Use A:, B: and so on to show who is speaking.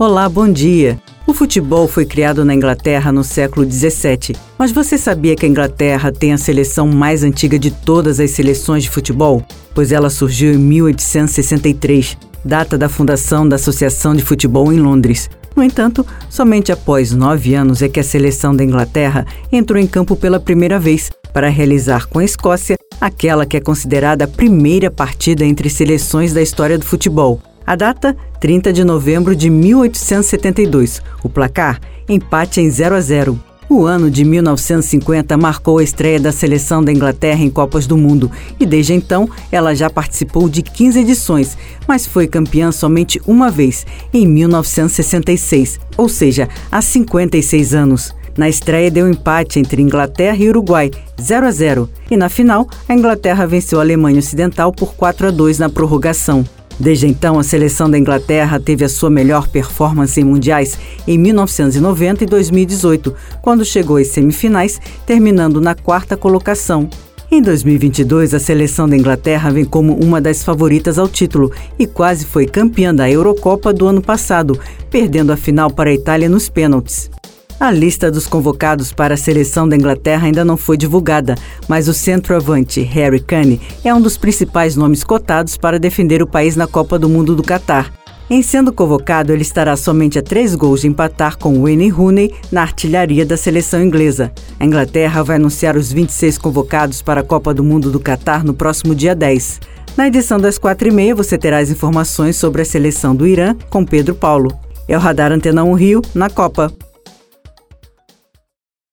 A: Olá, bom dia. O futebol foi criado na Inglaterra no século 17, mas você sabia que a Inglaterra tem a seleção mais antiga de todas as seleções de futebol? Pois ela surgiu em 1863, data da fundação da Associação de Futebol em Londres. No entanto, somente após nove anos é que a seleção da Inglaterra entrou em campo pela primeira vez para realizar com a Escócia aquela que é considerada a primeira partida entre seleções da história do futebol. A data, 30 de novembro de 1872. O placar, empate em 0 a 0. O ano de 1950 marcou a estreia da seleção da Inglaterra em Copas do Mundo e desde então ela já participou de 15 edições, mas foi campeã somente uma vez, em 1966, ou seja, há 56 anos. Na estreia deu empate entre Inglaterra e Uruguai, 0 a 0, e na final a Inglaterra venceu a Alemanha Ocidental por 4 a 2 na prorrogação. Desde então, a seleção da Inglaterra teve a sua melhor performance em mundiais em 1990 e 2018, quando chegou às semifinais, terminando na quarta colocação. Em 2022, a seleção da Inglaterra vem como uma das favoritas ao título e quase foi campeã da Eurocopa do ano passado, perdendo a final para a Itália nos pênaltis. A lista dos convocados para a seleção da Inglaterra ainda não foi divulgada, mas o centroavante Harry Kane é um dos principais nomes cotados para defender o país na Copa do Mundo do Catar. Em sendo convocado, ele estará somente a três gols de empatar com Wayne Rooney na artilharia da seleção inglesa. A Inglaterra vai anunciar os 26 convocados para a Copa do Mundo do Catar no próximo dia 10. Na edição das quatro e meia, você terá as informações sobre a seleção do Irã com Pedro Paulo. É o Radar Antena 1 Rio, na Copa.